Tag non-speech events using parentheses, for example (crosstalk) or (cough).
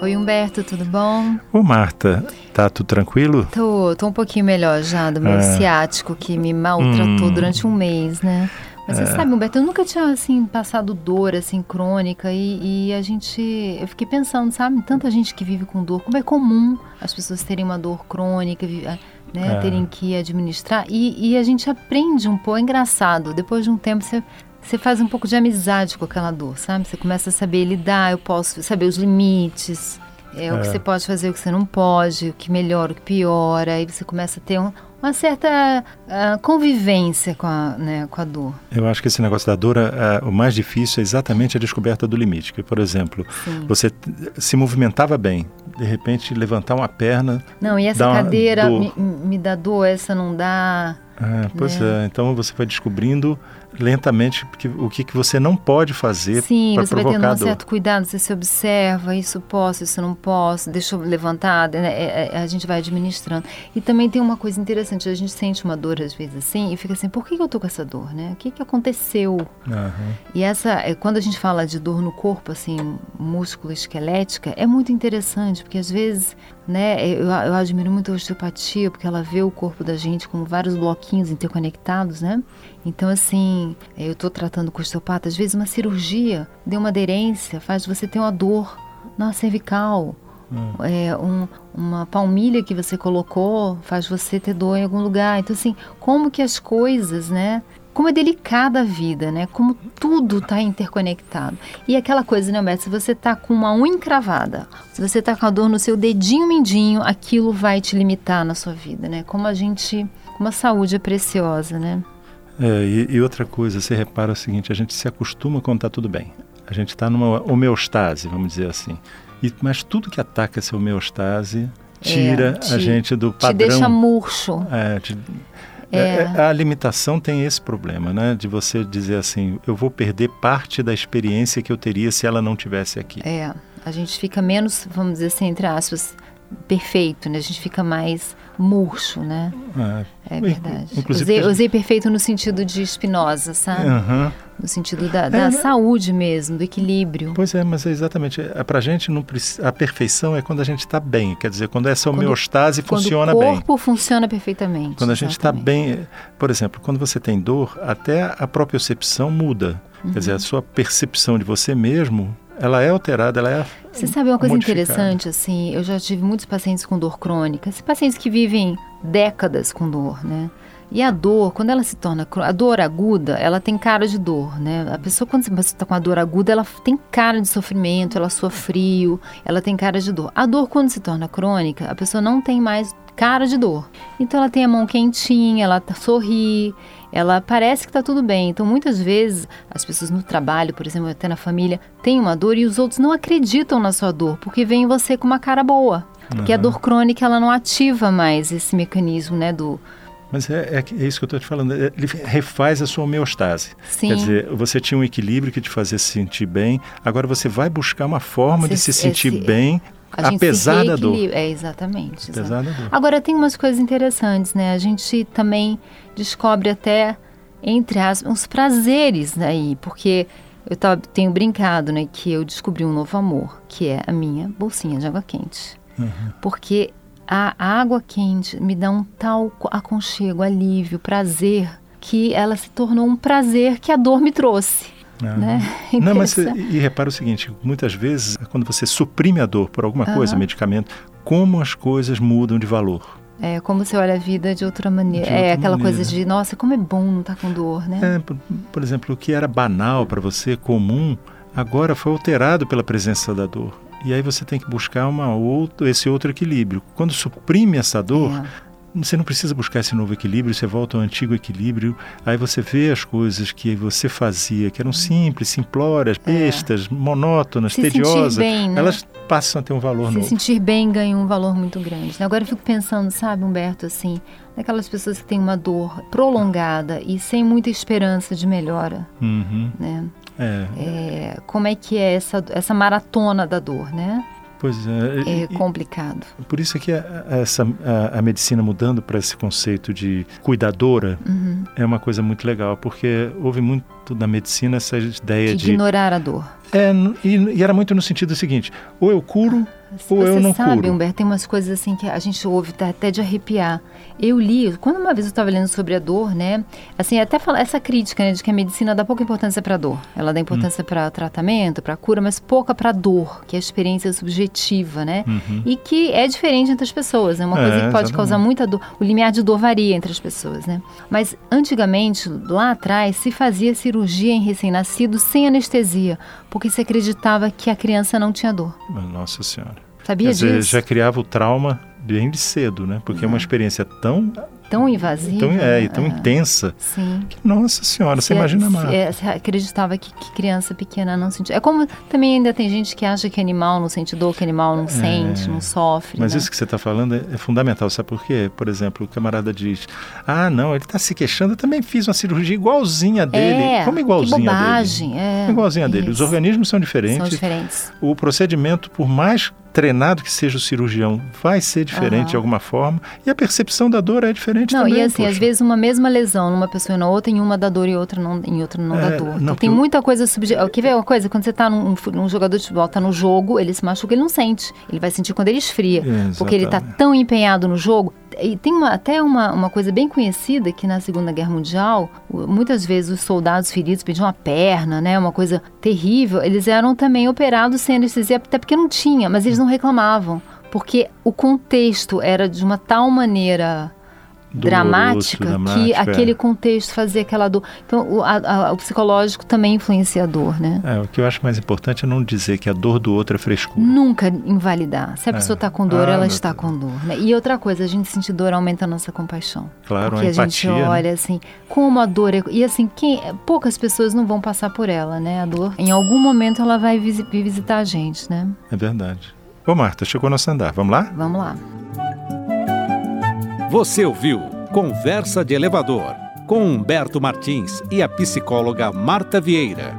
Oi, Humberto, tudo bom? Ô, Marta, tá tudo tranquilo? Tô, tô um pouquinho melhor já do meu é. ciático que me maltratou hum. durante um mês, né? Mas é. você sabe, Humberto, eu nunca tinha, assim, passado dor, assim, crônica e, e, a gente... Eu fiquei pensando, sabe, tanta gente que vive com dor, como é comum as pessoas terem uma dor crônica, né, é. terem que administrar e, e, a gente aprende um pouco, é engraçado, depois de um tempo você... Você faz um pouco de amizade com aquela dor, sabe? Você começa a saber lidar, eu posso saber os limites, é, o que é. você pode fazer, o que você não pode, o que melhora, o que piora. Aí você começa a ter um, uma certa uh, convivência com a, né, com a dor. Eu acho que esse negócio da dor, uh, o mais difícil é exatamente a descoberta do limite. Que, por exemplo, Sim. você se movimentava bem, de repente levantar uma perna. Não, e essa cadeira me, me, dá dor, essa não dá. É, pois né? é, então você vai descobrindo lentamente porque, o que, que você não pode fazer Sim, você vai tendo um certo cuidado, você se observa, isso posso, isso não posso, deixa eu levantar, né? É, é, a gente vai administrando. E também tem uma coisa interessante, a gente sente uma dor às vezes assim e fica assim, por que eu tô com essa dor, né? O que que aconteceu? Uhum. E essa, é, quando a gente fala de dor no corpo, assim, músculo esquelética, é muito interessante, porque às vezes né? Eu, eu, admiro muito a osteopatia porque ela vê o corpo da gente como vários bloquinhos interconectados, né? Então, assim, eu estou tratando com osteopata, às vezes uma cirurgia deu uma aderência, faz você ter uma dor na cervical. Hum. É, um, uma palmilha que você colocou faz você ter dor em algum lugar. Então, assim, como que as coisas, né? Como é delicada a vida, né? Como tudo está interconectado. E aquela coisa, né, Beto? Se você está com uma unha encravada, se você está com a dor no seu dedinho mindinho, aquilo vai te limitar na sua vida, né? Como a gente, como a saúde é preciosa, né? É, e, e, outra coisa, você repara o seguinte: a gente se acostuma quando está tudo bem. A gente está numa homeostase, vamos dizer assim. E, mas tudo que ataca essa homeostase tira, é, te, a gente do padrão. Te deixa murcho. É, te, é. é. é. A limitação tem esse problema, né? De você dizer assim, eu vou perder parte da experiência que eu teria se ela não tivesse aqui. É, a gente fica menos, vamos dizer assim, entre aspas, perfeito, né? A gente fica mais murcho, né? É, é verdade. Usei, usei, perfeito no sentido de Spinoza, sabe? Uhum. No sentido da, da é, saúde mesmo, do equilíbrio. Pois é, mas é exatamente. É, pra gente, não, a perfeição é quando a gente está bem. Quer dizer, quando essa homeostase quando, funciona bem. Quando o corpo bem. funciona perfeitamente. Quando a gente está bem... Por exemplo, quando você tem dor, até a própria percepção muda. Uhum. Quer dizer, a sua percepção de você mesmo ela é alterada, ela é. Você sabe uma coisa interessante, assim, eu já tive muitos pacientes com dor crônica, pacientes que vivem décadas com dor, né? E a dor, quando ela se torna a dor aguda, ela tem cara de dor, né? A pessoa quando você está com a dor aguda, ela tem cara de sofrimento, ela sua frio, ela tem cara de dor. A dor quando se torna crônica, a pessoa não tem mais cara de dor. Então ela tem a mão quentinha, ela tá, sorri, ela parece que está tudo bem. Então, muitas vezes, as pessoas no trabalho, por exemplo, até na família, têm uma dor e os outros não acreditam na sua dor, porque veem você com uma cara boa. Porque uhum. a dor crônica, ela não ativa mais esse mecanismo, né, do... Mas é, é, é isso que eu estou te falando, é, ele refaz a sua homeostase. Sim. Quer dizer, você tinha um equilíbrio que te fazia se sentir bem, agora você vai buscar uma forma de se sentir esse, bem apesar da dor. É, exatamente. Apesar da dor. Agora, tem umas coisas interessantes, né? A gente também descobre até, entre as uns prazeres aí, porque eu tava, tenho brincado, né, que eu descobri um novo amor, que é a minha bolsinha de água quente. Uhum. Porque a água quente me dá um tal aconchego, alívio, prazer, que ela se tornou um prazer que a dor me trouxe. Ah. Né? (laughs) Não, mas e repara o seguinte, muitas vezes quando você suprime a dor por alguma coisa, medicamento, como as coisas mudam de valor. É como você olha a vida de outra maneira. De é outra é aquela maneira. coisa de, nossa, como é bom não estar tá com dor, né? É, por, por exemplo, o que era banal para você, comum, agora foi alterado pela presença da dor. E aí você tem que buscar uma outro, esse outro equilíbrio. Quando suprime essa dor, é você não precisa buscar esse novo equilíbrio, você volta ao antigo equilíbrio, aí você vê as coisas que você fazia, que eram simples, simplórias, é. bestas, é. monótonas, Se tediosas, bem, né? elas passam a ter um valor Se novo. Se sentir bem ganha um valor muito grande. Agora eu fico pensando, sabe, Humberto, assim, naquelas pessoas que têm uma dor prolongada e sem muita esperança de melhora, uhum. né? É. é. Como é que é essa, essa maratona da dor, né? Pois é. É complicado. Por isso é que a, essa, a, a medicina mudando para esse conceito de cuidadora uhum. é uma coisa muito legal, porque houve muito na medicina essa ideia de... De ignorar a dor. É, e, e era muito no sentido seguinte, ou eu curo ou eu não sabe, curo. Humberto, tem umas coisas assim que a gente ouve tá até de arrepiar. Eu li, quando uma vez eu estava lendo sobre a dor, né? Assim, até falar essa crítica, né, de que a medicina dá pouca importância para a dor. Ela dá importância hum. para tratamento, para cura, mas pouca para a dor, que é a experiência subjetiva, né? Uhum. E que é diferente entre as pessoas, é né? uma coisa é, que pode exatamente. causar muita dor. O limiar de dor varia entre as pessoas, né? Mas antigamente, lá atrás, se fazia cirurgia em recém-nascido sem anestesia, porque se acreditava que a criança não tinha dor. Nossa Senhora. Sabia Quer dizer, disso? já criava o trauma bem de cedo, né? Porque é uma experiência tão tão invasiva. Tão, é, e tão é. intensa. Sim. Que, nossa senhora, você, você imagina mais. É, você acreditava que, que, criança pequena não sentia. É como também ainda tem gente que acha que animal não sente dor, que animal não é. sente, não sofre. Mas né? isso que você está falando é, é, fundamental, sabe por quê? Por exemplo, o camarada diz: Ah, não, ele está se queixando, eu também fiz uma cirurgia igualzinha dele. É, como igualzinha que bobagem, dele? É, igualzinha dele. Os organismos são diferentes. São diferentes. O procedimento, por mais treinado que seja o cirurgião, vai ser diferente uhum. de alguma forma. E a percepção da dor é diferente não, também. E assim, poxa. às vezes uma mesma lesão numa pessoa e na outra, em uma dá dor e outra não, em outra não é, dá dor. Então tem muita coisa subjetiva. Quer ver uma coisa? Quando você está num, num, jogador de futebol, está no jogo, ele se machuca, ele não sente. Ele vai sentir quando ele esfria. Exatamente. Porque ele está tão empenhado no jogo. E tem uma, até uma, uma coisa bem conhecida que na Segunda Guerra Mundial, muitas vezes os soldados feridos pediam uma perna, né? Uma coisa terrível. Eles eram também operados sem anestesia, até porque não tinha, mas eles não reclamavam. Porque o contexto era de uma tal maneira dramática, dramática, que aquele contexto fazia aquela dor. Então, o, a, a, o psicológico também influencia a dor, né? É, o que eu acho mais importante é não dizer que a dor do outro é frescura. Nunca invalidar. Se a é. pessoa está com dor, ah, ela está com dor. Né? E outra coisa, a gente sentir dor aumenta a nossa compaixão. Claro, porque a, empatia, a gente né? olha né? assim, como a dor é... E assim, quem, poucas pessoas não vão passar por ela, né? A dor, em algum momento, ela vai visitar a gente, né? É verdade. Ô Marta, chegou nosso andar. Vamos lá? Vamos lá. Você ouviu Conversa de Elevador com Humberto Martins e a psicóloga Marta Vieira.